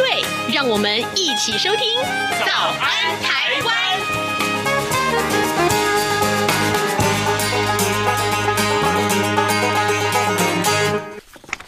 对，让我们一起收听《早安台湾》。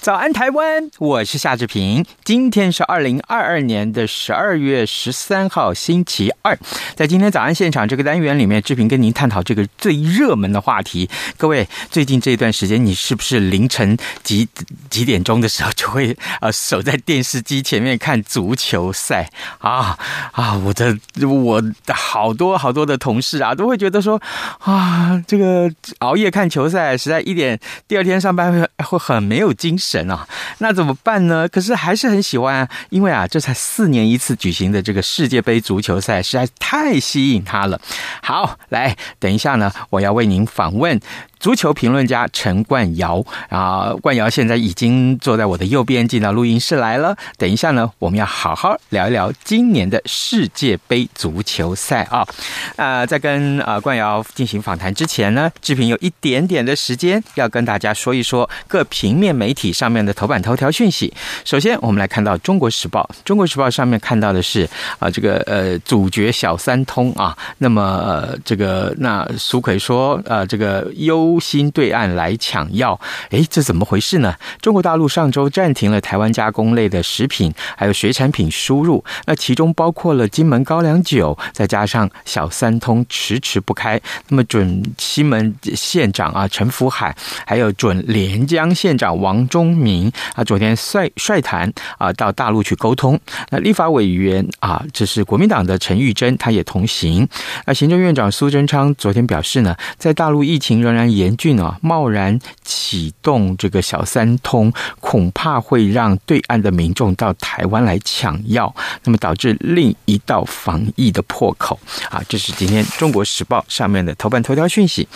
早安，台湾！我是夏志平。今天是二零二二年的十二月十三号，星期二。在今天早安现场这个单元里面，志平跟您探讨这个最热门的话题。各位，最近这段时间，你是不是凌晨几几点钟的时候就会呃守在电视机前面看足球赛啊啊！我的我的好多好多的同事啊，都会觉得说啊，这个熬夜看球赛，实在一点，第二天上班会会很没有精神。神啊，那怎么办呢？可是还是很喜欢啊，因为啊，这才四年一次举行的这个世界杯足球赛实在太吸引他了。好，来，等一下呢，我要为您访问。足球评论家陈冠尧啊，冠尧现在已经坐在我的右边，进到录音室来了。等一下呢，我们要好好聊一聊今年的世界杯足球赛啊。呃，在跟呃冠尧进行访谈之前呢，志平有一点点的时间要跟大家说一说各平面媒体上面的头版头条讯息。首先，我们来看到《中国时报》，《中国时报》上面看到的是啊，这个呃，主角小三通啊。那么呃，这个那苏奎说呃，这个优。优先对岸来抢药，诶，这怎么回事呢？中国大陆上周暂停了台湾加工类的食品还有水产品输入，那其中包括了金门高粱酒，再加上小三通迟迟不开。那么准西门县长啊陈福海，还有准连江县长王忠明啊，昨天率率团啊到大陆去沟通。那立法委员啊，这是国民党的陈玉珍，他也同行。那行政院长苏贞昌昨天表示呢，在大陆疫情仍然严。严峻啊！贸然启动这个小三通，恐怕会让对岸的民众到台湾来抢药，那么导致另一道防疫的破口啊！这是今天《中国时报》上面的头版头条讯息。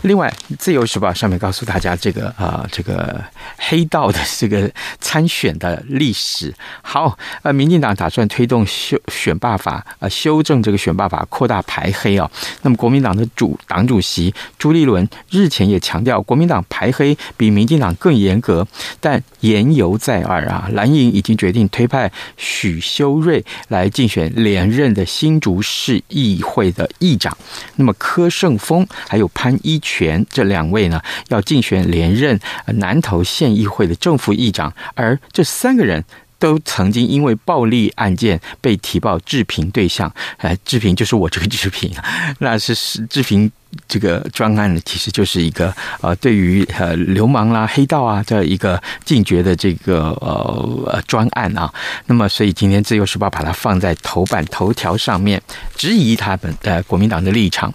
另外，《自由时报》上面告诉大家，这个啊，这个黑道的这个参选的历史。好，呃，民进党打算推动修选罢法，呃，修正这个选罢法，扩大排黑啊。那么，国民党的主党主席朱立伦日。日前也强调，国民党排黑比民进党更严格，但言犹在耳啊。蓝营已经决定推派许修睿来竞选连任的新竹市议会的议长，那么柯胜峰还有潘一全这两位呢，要竞选连任南投县议会的正副议长，而这三个人都曾经因为暴力案件被提报置评对象，哎，置评就是我这个置评，那是是置评。这个专案呢，其实就是一个呃，对于呃流氓啦、黑道啊这一个禁绝的这个呃专案啊。那么，所以今天《自由时报》把它放在头版头条上面，质疑他们呃国民党的立场。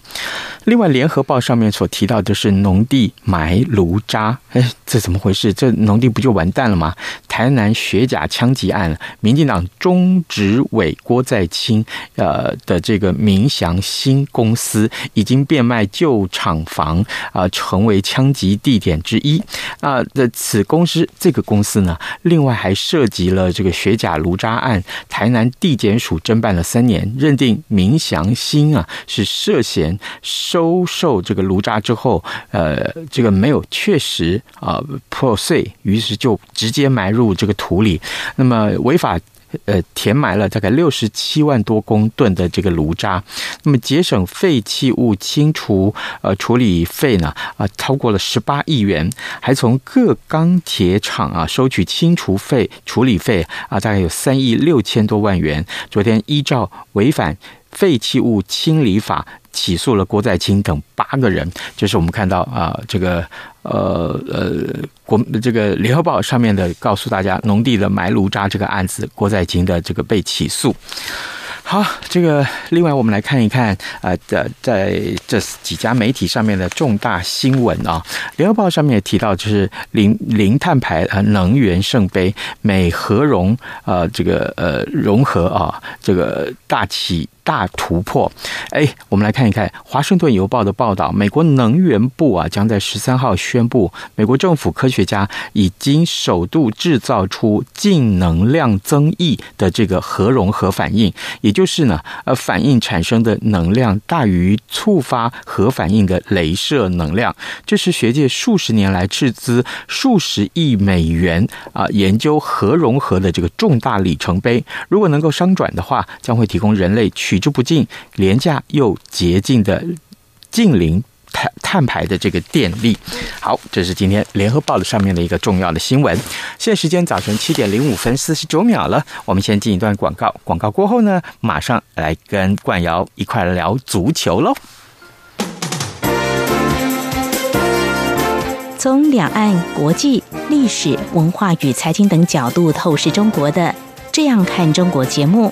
另外，《联合报》上面所提到的是农地埋炉渣，哎，这怎么回事？这农地不就完蛋了吗？台南学甲枪击案，民进党中执委郭在清呃的这个民祥新公司已经变卖。旧厂房啊，成为枪击地点之一啊。的此公司，这个公司呢，另外还涉及了这个学甲炉渣案。台南地检署侦办了三年，认定明祥兴啊是涉嫌收受这个炉渣之后，呃，这个没有确实啊破碎，于是就直接埋入这个土里，那么违法。呃，填埋了大概六十七万多公吨的这个炉渣，那么节省废弃物清除呃处理费呢啊、呃，超过了十八亿元，还从各钢铁厂啊收取清除费处理费啊，大概有三亿六千多万元。昨天依照违反废弃物清理法。起诉了郭在清等八个人，就是我们看到啊，这个呃呃国这个联合报上面的告诉大家，农地的埋炉渣这个案子，郭在清的这个被起诉。好，这个另外我们来看一看啊，在在这几家媒体上面的重大新闻啊，联合报上面也提到，就是零零碳排呃能源圣杯美和融啊这个呃融合啊这个大起。大突破。哎，我们来看一看《华盛顿邮报》的报道，美国能源部啊将在十三号宣布，美国政府科学家已经首度制造出净能量增益的这个核融合反应，也就是呢，呃，反应产生的能量大于触发核反应的镭射能量。这是学界数十年来斥资数十亿美元啊研究核融合的这个重大里程碑。如果能够商转的话，将会提供人类取之不尽、廉价又洁净的近邻碳碳排的这个电力。好，这是今天联合报的上面的一个重要的新闻。现在时间早晨七点零五分四十九秒了，我们先进一段广告。广告过后呢，马上来跟冠尧一块聊足球喽。从两岸、国际、历史、文化与财经等角度透视中国的，这样看中国节目。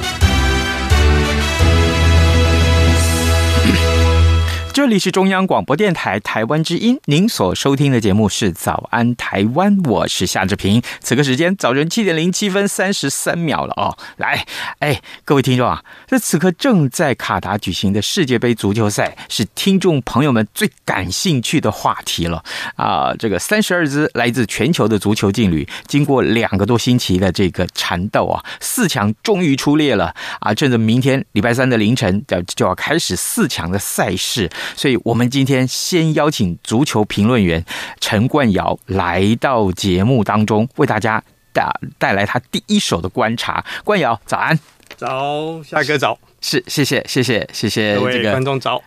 这里是中央广播电台台湾之音，您所收听的节目是《早安台湾》，我是夏志平。此刻时间早晨七点零七分三十三秒了哦，来，哎，各位听众啊，这此刻正在卡达举行的世界杯足球赛是听众朋友们最感兴趣的话题了啊！这个三十二支来自全球的足球劲旅，经过两个多星期的这个缠斗啊，四强终于出列了啊！趁着明天礼拜三的凌晨就就要开始四强的赛事。所以，我们今天先邀请足球评论员陈冠尧来到节目当中，为大家带带来他第一手的观察。冠尧，早安！早，大哥早。是，谢谢，谢谢，谢谢各位观众早，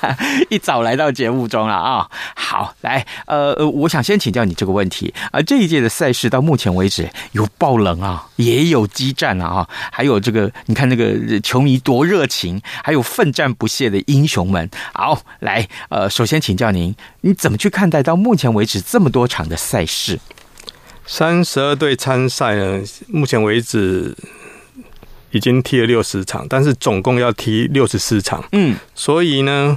一早来到节目中了啊！好，来，呃，我想先请教你这个问题啊，这一届的赛事到目前为止有爆冷啊，也有激战啊，还有这个，你看那个球迷多热情，还有奋战不懈的英雄们。好，来，呃，首先请教您，你怎么去看待到目前为止这么多场的赛事？三十二队参赛呢，目前为止。已经踢了六十场，但是总共要踢六十四场。嗯，所以呢，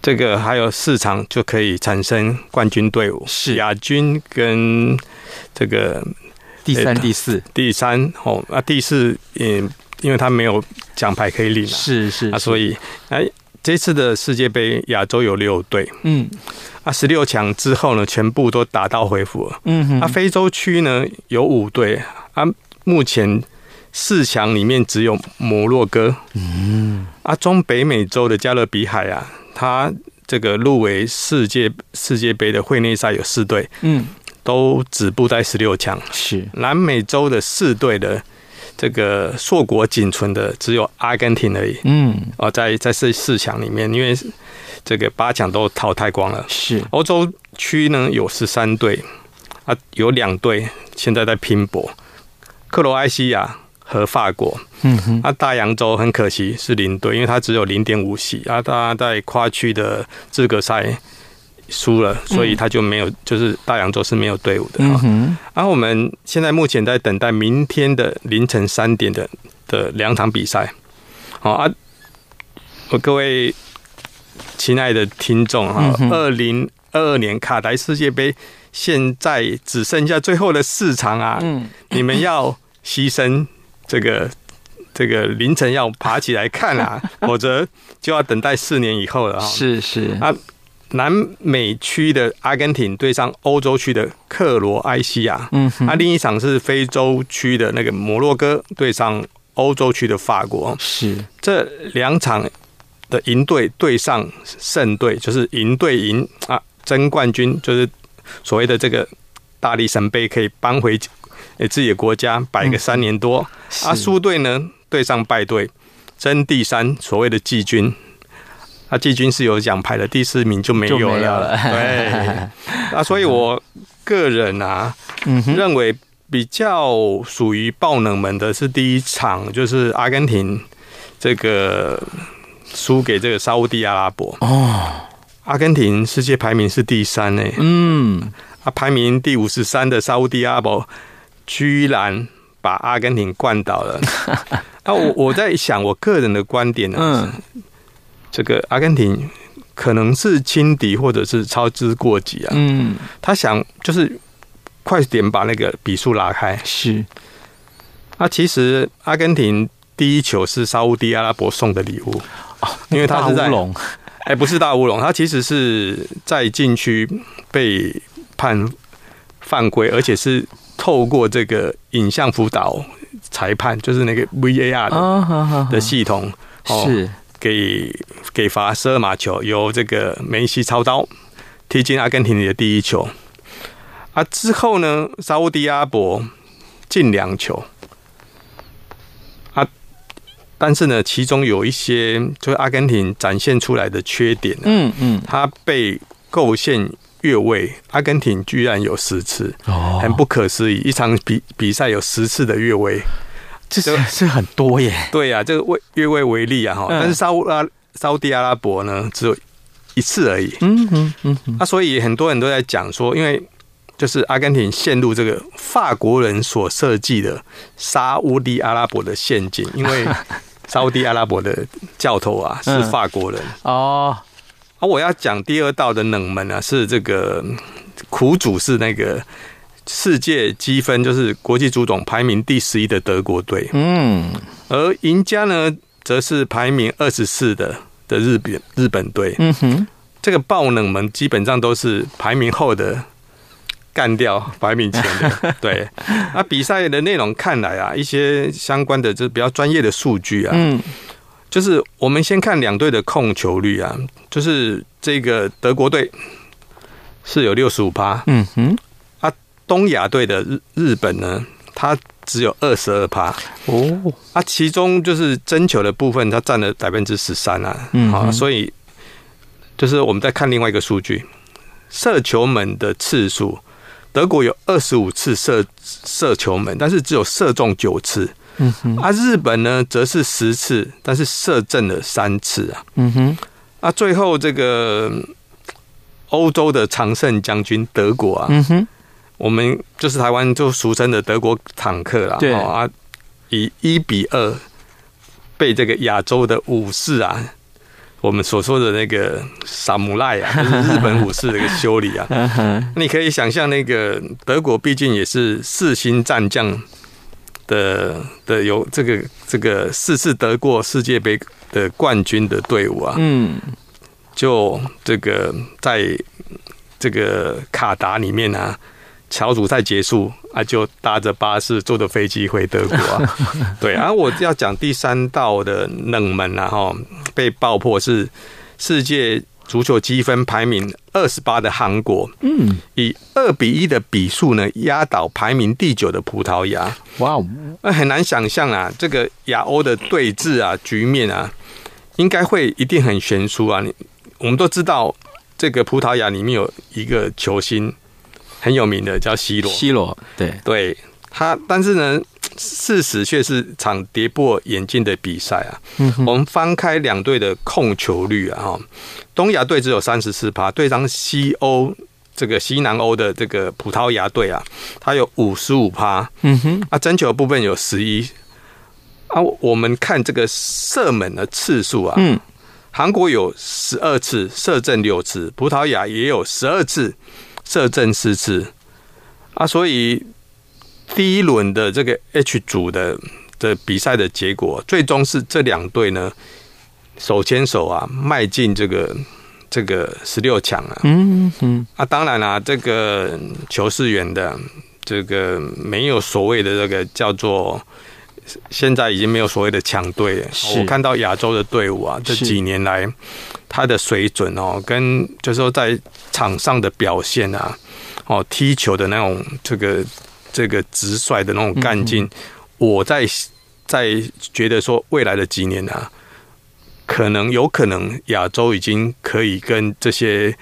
这个还有四场就可以产生冠军队伍，是。亚军跟这个第三、第四、第三哦啊，第四也因为他没有奖牌可以领，是是啊，所以哎，这次的世界杯亚洲有六队，嗯，啊，十六强之后呢，全部都打道回府了，嗯哼，啊，非洲区呢有五队。啊，目前。四强里面只有摩洛哥，嗯，啊，中北美洲的加勒比海啊，它这个入围世界世界杯的会内赛有四队，嗯，都止步在十六强。是南美洲的四队的这个硕果仅存的只有阿根廷而已，嗯，哦，在在四四强里面，因为这个八强都淘汰光了。是欧洲区呢有十三队，啊，有两队现在在拼搏，克罗埃西亚。和法国，嗯哼，啊，大洋洲很可惜是零队，因为它只有零点五席啊，他在跨区的资格赛输了，所以他就没有，就是大洋洲是没有队伍的啊。然后我们现在目前在等待明天的凌晨三点的的两场比赛，好啊，我各位亲爱的听众啊，二零二二年卡台世界杯现在只剩下最后的四场啊，嗯，你们要牺牲。这个这个凌晨要爬起来看啊，否则就要等待四年以后了哈。是是。啊，南美区的阿根廷对上欧洲区的克罗埃西亚，嗯，啊，另一场是非洲区的那个摩洛哥对上欧洲区的法国，是。这两场的赢队对上胜队，就是赢队赢啊，争冠军就是所谓的这个大力神杯，可以扳回自己的国家摆个三年多。嗯、啊，输队呢对上败队争第三，所谓的季军。啊，季军是有奖牌的，第四名就没有了。有了对，啊，所以我个人啊，嗯、认为比较属于爆冷门的是第一场，就是阿根廷这个输给这个沙乌地阿拉伯。哦，阿根廷世界排名是第三呢。嗯，啊，排名第五十三的沙乌地阿拉伯居然把阿根廷灌倒了。啊，我我在想，我个人的观点呢、啊。嗯这个阿根廷可能是轻敌或者是操之过急啊，嗯，他想就是快点把那个比数拉开。是，那其实阿根廷第一球是沙乌地阿拉伯送的礼物，因为他是在，哎，不是大乌龙，他其实是在禁区被判犯规，而且是透过这个影像辅导裁判，就是那个 VAR 的系统，是。给给罚十二码球，由这个梅西操刀踢进阿根廷的第一球。啊，之后呢，沙乌地阿拉伯进两球。啊，但是呢，其中有一些就是阿根廷展现出来的缺点，啊。嗯嗯，他被构陷越位，阿根廷居然有十次，哦，很不可思议，一场比比赛有十次的越位。这是是很多耶，对呀、啊，这个为越位为例啊哈，但是沙乌拉沙乌地阿拉伯呢只有一次而已，嗯嗯嗯，那、啊、所以很多人都在讲说，因为就是阿根廷陷入这个法国人所设计的沙乌地阿拉伯的陷阱，因为 沙乌地阿拉伯的教头啊是法国人。哦，而、啊、我要讲第二道的冷门啊是这个苦主是那个。世界积分就是国际足总排名第十一的德国队，嗯，而赢家呢，则是排名二十四的的日本日本队，嗯哼，这个爆冷门基本上都是排名后的干掉排名前的，对。那比赛的内容看来啊，一些相关的就是比较专业的数据啊，嗯，就是我们先看两队的控球率啊，就是这个德国队是有六十五趴，嗯哼。啊东亚队的日日本呢，它只有二十二趴。哦，啊，其中就是争球的部分，它占了百分之十三啊，嗯，好，所以就是我们再看另外一个数据，射球门的次数，德国有二十五次射射球门，但是只有射中九次，嗯哼，啊，日本呢则是十次，但是射正了三次啊，嗯哼，啊，最后这个欧洲的常胜将军德国啊，嗯哼。我们就是台湾就俗称的德国坦克啦，对。啊，以一比二被这个亚洲的武士啊，我们所说的那个萨姆赖啊，就是日本武士的一个修理啊，你可以想象那个德国毕竟也是四星战将的的有这个这个四次得过世界杯的冠军的队伍啊，嗯，就这个在这个卡达里面啊。小组赛结束啊，就搭着巴士坐着飞机回德国啊。对啊，我要讲第三道的冷门啊，哈，被爆破是世界足球积分排名二十八的韩国，嗯，以二比一的比数呢压倒排名第九的葡萄牙。哇哦，那很难想象啊，这个亚欧的对峙啊局面啊，应该会一定很悬殊啊。你我们都知道，这个葡萄牙里面有一个球星。很有名的叫 C 罗，C 罗对对，他，但是呢，事实却是场跌破眼镜的比赛啊。嗯、我们翻开两队的控球率啊，哈，东亚队只有三十四趴，对上西欧这个西南欧的这个葡萄牙队啊，它有五十五趴。嗯哼，啊，争球部分有十一。啊，我们看这个射门的次数啊，嗯，韩国有十二次射正六次，葡萄牙也有十二次。射正四次啊，所以第一轮的这个 H 组的的比赛的结果，最终是这两队呢手牵手啊，迈进这个这个十六强啊。嗯嗯啊，当然啦、啊，这个球是圆的，这个没有所谓的这个叫做。现在已经没有所谓的强队。我看到亚洲的队伍啊，这几年来他的水准哦，跟就是说在场上的表现啊，哦，踢球的那种这个这个直率的那种干劲，我在在觉得说未来的几年啊，可能有可能亚洲已经可以跟这些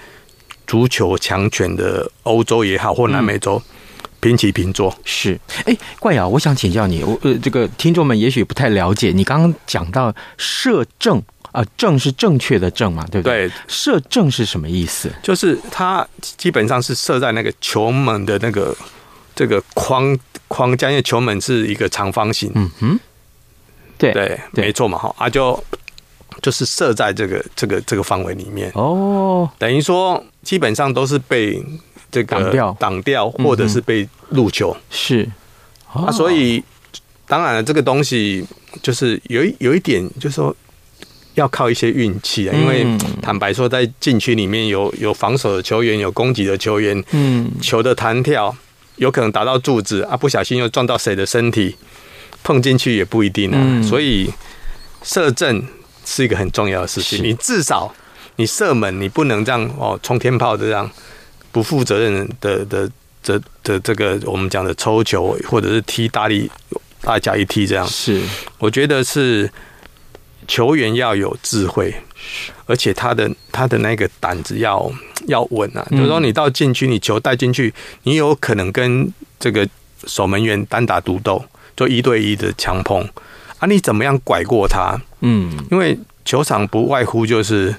足球强权的欧洲也好或南美洲。平起平坐是，哎，冠尧，我想请教你，我呃，这个听众们也许不太了解，你刚刚讲到射正啊，正是正确的正嘛，对不对？对，射正是什么意思？就是它基本上是射在那个球门的那个这个框框架，因为球门是一个长方形，嗯哼，对对，没错嘛，哈啊，就就是射在这个这个这个范围里面。哦，等于说基本上都是被。这个挡掉，挡掉，或者是被入球，嗯、是。啊，所以当然了，这个东西就是有一有一点，就是说要靠一些运气啊。因为坦白说，在禁区里面有有防守的球员，有攻击的球员，嗯，球的弹跳有可能打到柱子啊，不小心又撞到谁的身体，碰进去也不一定啊。嗯、所以射正是一个很重要的事情，你至少你射门，你不能这样哦，冲天炮的这样。不负责任的的的的这个我们讲的抽球，或者是踢大力大家一踢这样，是我觉得是球员要有智慧，而且他的他的那个胆子要要稳啊。比如说你到禁区，你球带进去，你有可能跟这个守门员单打独斗，就一对一的强碰啊，你怎么样拐过他？嗯，因为球场不外乎就是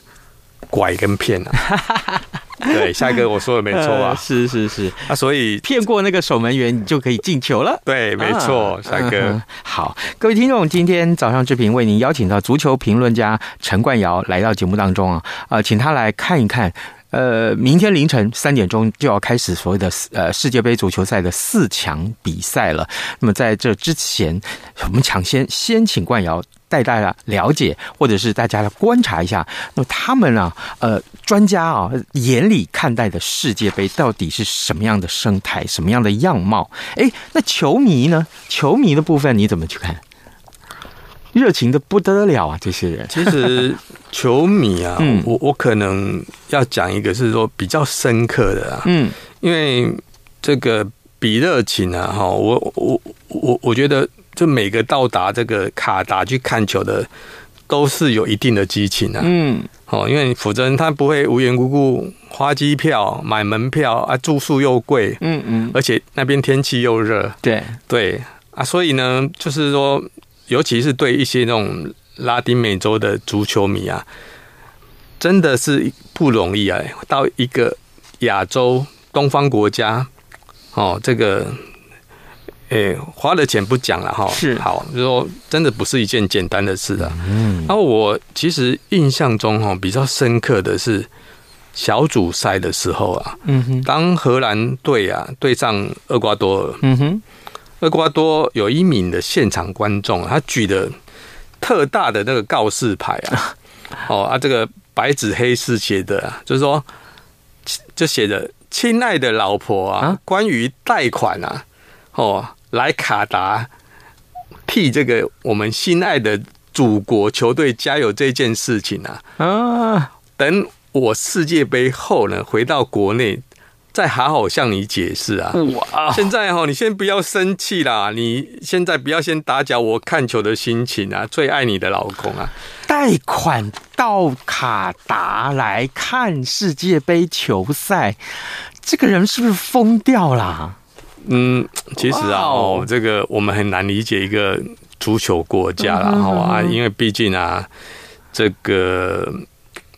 拐跟骗啊。对，下一个我说的没错啊，是是是，啊，所以骗过那个守门员，你就可以进球了。对，没错，下一个好，各位听众，今天早上志平为您邀请到足球评论家陈冠尧来到节目当中啊，啊，请他来看一看。呃，明天凌晨三点钟就要开始所谓的呃世界杯足球赛的四强比赛了。那么在这之前，我们抢先先请冠尧带大家了解，或者是大家来观察一下，那么他们啊，呃，专家啊眼里看待的世界杯到底是什么样的生态，什么样的样貌？哎，那球迷呢？球迷的部分你怎么去看？热情的不得了啊！这些人其实球迷啊，嗯、我我可能要讲一个是说比较深刻的啊，嗯，因为这个比热情啊，哈，我我我我觉得，就每个到达这个卡达去看球的，都是有一定的激情啊，嗯，哦，因为否则他不会无缘无故花机票买门票啊，住宿又贵，嗯嗯，而且那边天气又热，对。对。啊，所以呢，就是说。尤其是对一些那种拉丁美洲的足球迷啊，真的是不容易啊！到一个亚洲东方国家，哦，这个，诶，花的钱不讲了哈，是。好，就说真的不是一件简单的事啊。嗯，然后我其实印象中哈比较深刻的是小组赛的时候啊，嗯哼，当荷兰队啊对上厄瓜多尔，嗯哼。厄瓜多有一名的现场观众，他举的特大的那个告示牌啊，哦啊，这个白纸黑字写的啊，就是说，就写着“亲爱的老婆啊，关于贷款啊，哦，来卡达替这个我们心爱的祖国球队加油这件事情啊，啊，等我世界杯后呢，回到国内。”再好好向你解释啊！哇，现在哈，你先不要生气啦，你现在不要先打搅我看球的心情啊！最爱你的老公啊，贷款到卡达来看世界杯球赛，这个人是不是疯掉啦？嗯，其实啊，哦，这个我们很难理解一个足球国家啦，好啊，因为毕竟啊，这个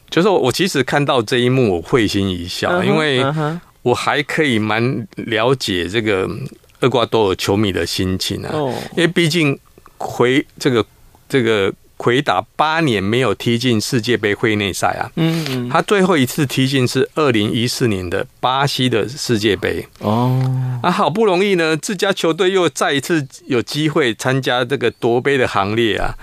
就是我其实看到这一幕，我会心一笑，因为。我还可以蛮了解这个厄瓜多尔球迷的心情啊，因为毕竟回这个这个魁打八年没有踢进世界杯会内赛啊。嗯嗯，他最后一次踢进是二零一四年的巴西的世界杯。哦，啊，好不容易呢，自家球队又再一次有机会参加这个夺杯的行列啊。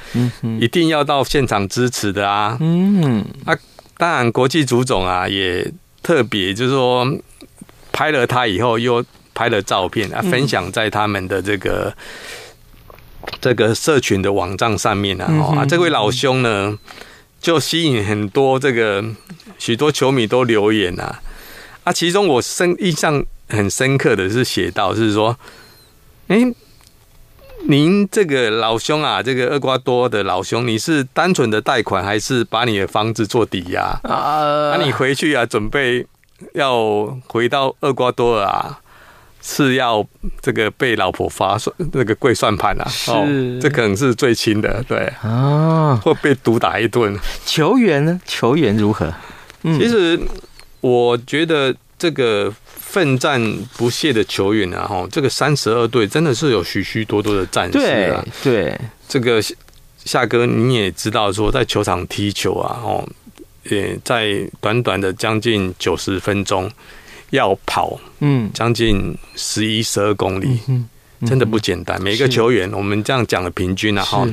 一定要到现场支持的啊。嗯，啊，当然国际足总啊也特别就是说拍了他以后又拍了照片啊，分享在他们的这个。这个社群的网站上面啊，啊，这位老兄呢，就吸引很多这个许多球迷都留言啊，啊，其中我深印象很深刻的是写到，是说，哎，您这个老兄啊，这个厄瓜多的老兄，你是单纯的贷款，还是把你的房子做抵押啊？那你回去啊，准备要回到厄瓜多尔啊？是要这个被老婆发算那个跪算盘啊？是，哦，这可能是最轻的，对啊，会被毒打一顿。球员呢？球员如何？嗯，其实我觉得这个奋战不懈的球员啊，哈，这个三十二队真的是有许许多多的战士啊。对，对这个夏哥你也知道，说在球场踢球啊，哦，也在短短的将近九十分钟。要跑，嗯，将近十一、十二公里，嗯，真的不简单。每个球员，我们这样讲的平均啊，哈，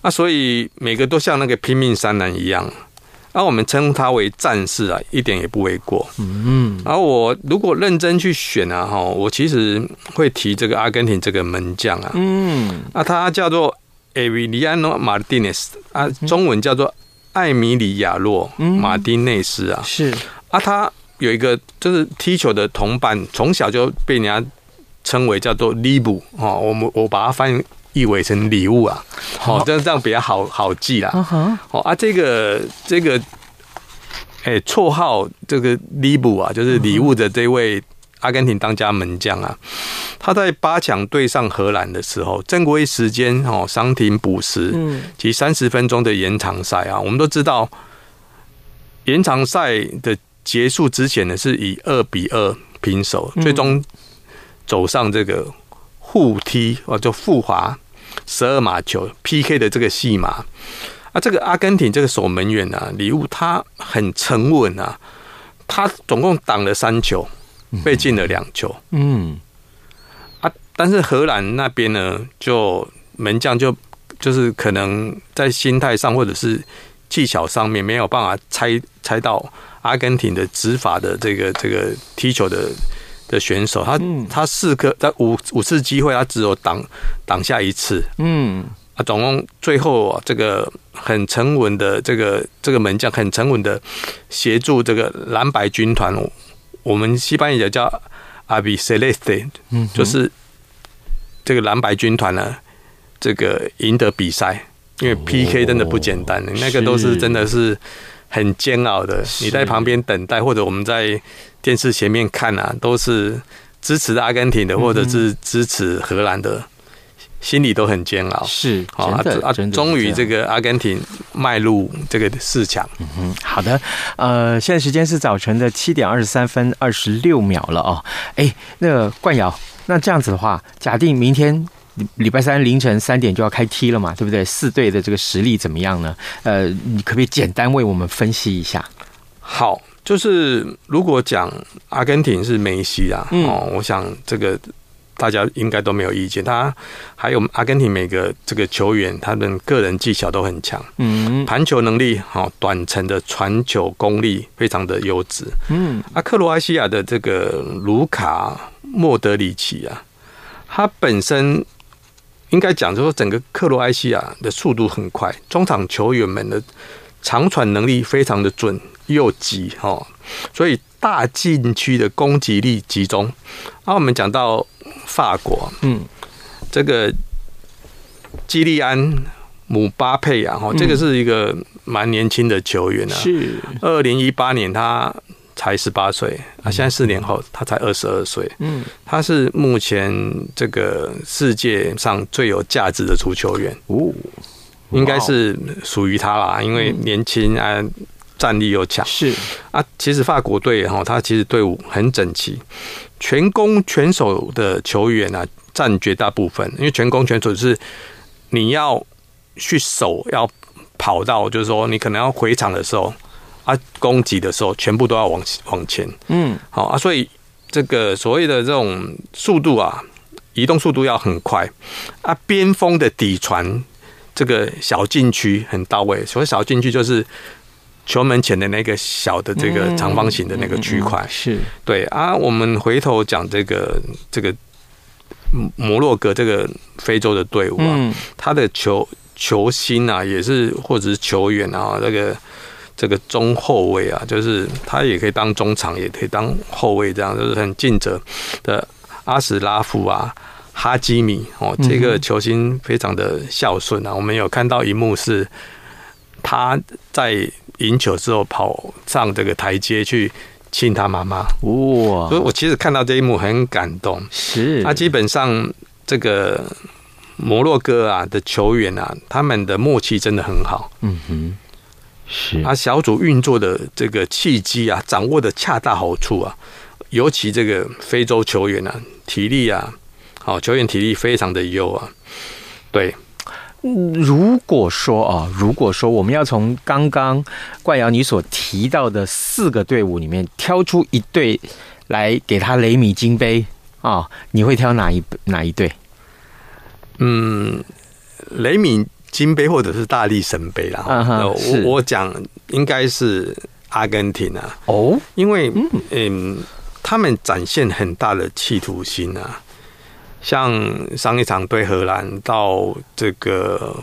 啊，所以每个都像那个拼命三郎一样，而我们称他为战士啊，一点也不为过。嗯，而我如果认真去选啊，哈，我其实会提这个阿根廷这个门将啊，嗯，啊，他叫做艾维利亚诺·马丁内斯啊，中文叫做艾米里亚洛·马丁内斯啊，是。啊，他。有一个就是踢球的同伴，从小就被人家称为叫做礼物哦，我们我把它翻译为成礼物啊，好，这样这样比较好好记啦。哦啊，这个这个，哎，绰号这个礼物啊，就是礼物的这位阿根廷当家门将啊，他在八强对上荷兰的时候，正规时间哦，伤停补时，嗯，及三十分钟的延长赛啊，我们都知道延长赛的。结束之前呢，是以二比二平手，最终走上这个互踢哦，就复华十二码球 PK 的这个戏码。啊，这个阿根廷这个守门员啊，礼物他很沉稳啊，他总共挡了三球，被进了两球。嗯，啊，但是荷兰那边呢，就门将就就是可能在心态上或者是技巧上面没有办法猜猜到。阿根廷的执法的这个这个踢球的的选手，他他四个他五五次机会，他只有挡挡下一次。嗯，啊，总共最后啊这个很沉稳的这个这个门将，很沉稳的协助这个蓝白军团，我们西班牙叫阿比塞雷斯，嗯，就是这个蓝白军团呢，这个赢得比赛，因为 PK 真的不简单，那个都是真的是。很煎熬的，你在旁边等待，或者我们在电视前面看啊，都是支持阿根廷的，或者是支持荷兰的，心里都很煎熬。是啊，啊，终于这个阿根廷迈入这个四强。嗯哼，好的，呃，现在时间是早晨的七点二十三分二十六秒了哦。哎，那个冠尧，那这样子的话，假定明天。礼拜三凌晨三点就要开踢了嘛，对不对？四队的这个实力怎么样呢？呃，你可不可以简单为我们分析一下？好，就是如果讲阿根廷是梅西啊，嗯、哦，我想这个大家应该都没有意见。他还有阿根廷每个这个球员，他们个人技巧都很强，嗯，盘球能力好，短程的传球功力非常的优质，嗯，啊，克罗埃西亚的这个卢卡莫德里奇啊，他本身。应该讲，就说整个克罗埃西亚的速度很快，中场球员们的长传能力非常的准又急哦，所以大禁区的攻击力集中。啊，我们讲到法国，嗯，这个基利安姆巴佩啊，哈，这个是一个蛮年轻的球员啊，是二零一八年他。才十八岁啊！现在四年后，他才二十二岁。嗯，他是目前这个世界上最有价值的足球员哦，应该是属于他啦，因为年轻啊，战力又强。是啊，其实法国队哈，他其实队伍很整齐，全攻全守的球员啊，占绝大部分。因为全攻全守是你要去守，要跑到，就是说你可能要回场的时候啊，攻击的时候，全部都要往往前。嗯，好啊，所以这个所谓的这种速度啊，移动速度要很快啊，边锋的底传这个小禁区很到位。所谓小禁区就是球门前的那个小的这个长方形的那个区块。嗯嗯嗯、是对啊，我们回头讲这个这个。摩洛哥这个非洲的队伍啊，他的球球星啊，也是或者是球员啊，这个这个中后卫啊，就是他也可以当中场，也可以当后卫，这样就是很尽责的阿什拉夫啊，哈基米哦，这个球星非常的孝顺啊。我们有看到一幕是他在赢球之后跑上这个台阶去。亲他妈妈哇！所以我其实看到这一幕很感动。是，他基本上这个摩洛哥啊的球员啊，他们的默契真的很好。嗯哼，是。啊小组运作的这个契机啊，掌握的恰到好处啊。尤其这个非洲球员啊，体力啊，好，球员体力非常的优啊。对。如果说啊，如果说我们要从刚刚冠尧你所提到的四个队伍里面挑出一队来给他雷米金杯啊，你会挑哪一哪一队？嗯，雷米金杯或者是大力神杯啦。Uh huh, 我我讲应该是阿根廷啊。哦，因为嗯，嗯，他们展现很大的企图心啊。像上一场对荷兰到这个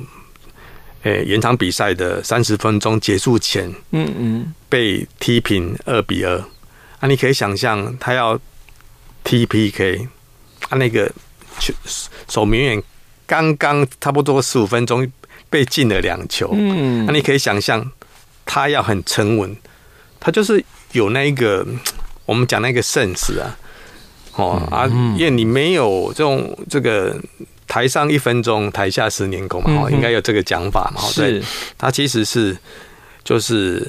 诶延长比赛的三十分钟结束前，嗯嗯，被踢平二比二，啊，你可以想象他要踢 PK，他那个守门员刚刚差不多十五分钟被进了两球，嗯，那你可以想象他要很沉稳，他就是有那一个我们讲那个 sense 啊。哦啊，因为你没有这种这个台上一分钟，台下十年功嘛，哦，应该有这个讲法嘛。是，他其实是就是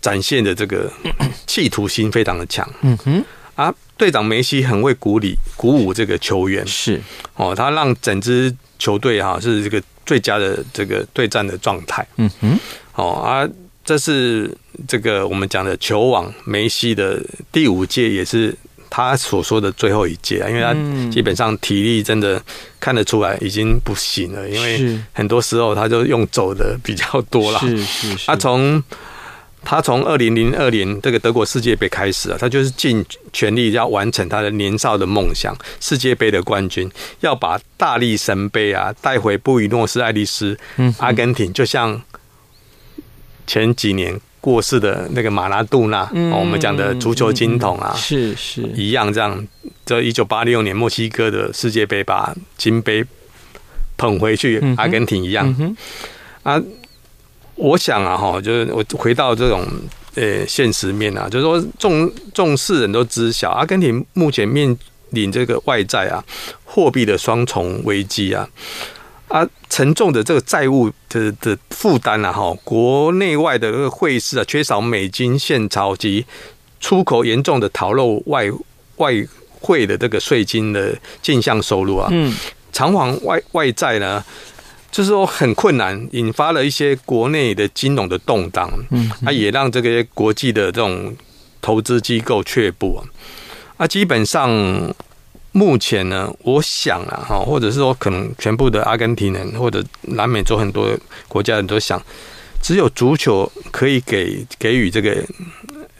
展现的这个 企图心非常的强。嗯哼，啊，队长梅西很会鼓励鼓舞这个球员，是。哦，他让整支球队哈是这个最佳的这个对战的状态。嗯哼，哦啊，这是这个我们讲的球王梅西的第五届，也是。他所说的最后一届啊，因为他基本上体力真的看得出来已经不行了，因为很多时候他就用走的比较多了。是是是。他从他从二零零二年这个德国世界杯开始啊，他就是尽全力要完成他的年少的梦想——世界杯的冠军，要把大力神杯啊带回布宜诺斯艾利斯，阿根廷，就像前几年。过世的那个马拉杜纳，嗯、我们讲的足球金童啊，是是一样这样。这一九八六年墨西哥的世界杯把金杯捧回去，阿根廷一样。嗯、啊，我想啊，哈，就是我回到这种呃现实面啊，就是说众众世人都知晓，阿根廷目前面临这个外债啊，货币的双重危机啊。啊，沉重的这个债务的的负担啊，哈，国内外的这个汇市啊，缺少美金现钞及出口严重的逃漏外外汇的这个税金的进项收入啊，嗯，偿还外外债呢，就是说很困难，引发了一些国内的金融的动荡，嗯，啊，也让这个国际的这种投资机构却步啊，啊，基本上。目前呢，我想啊，哈，或者是说，可能全部的阿根廷人或者南美洲很多国家人都想，只有足球可以给给予这个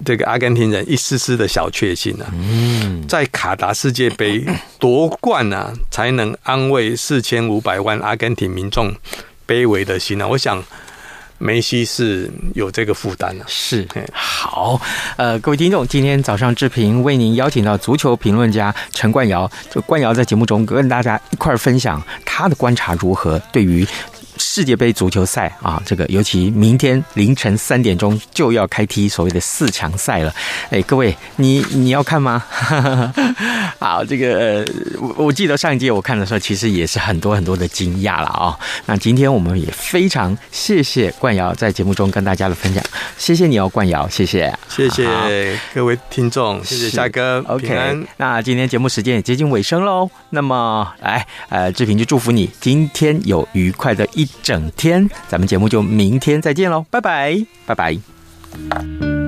这个阿根廷人一丝丝的小确幸啊。嗯，在卡达世界杯夺冠啊，才能安慰四千五百万阿根廷民众卑微的心啊。我想。梅西是有这个负担的，是好。呃，各位听众，今天早上志平为您邀请到足球评论家陈冠尧，就冠尧在节目中跟大家一块儿分享他的观察如何，对于。世界杯足球赛啊，这个尤其明天凌晨三点钟就要开踢所谓的四强赛了。哎，各位，你你要看吗？好，这个我我记得上一届我看的时候，其实也是很多很多的惊讶了啊。那今天我们也非常谢谢冠尧在节目中跟大家的分享，谢谢你哦，冠尧，谢谢，谢谢各位听众，谢谢夏哥，OK。那今天节目时间也接近尾声喽，那么来，呃，志平就祝福你今天有愉快的一。整天。咱们节目就明天再见喽，拜拜，拜拜。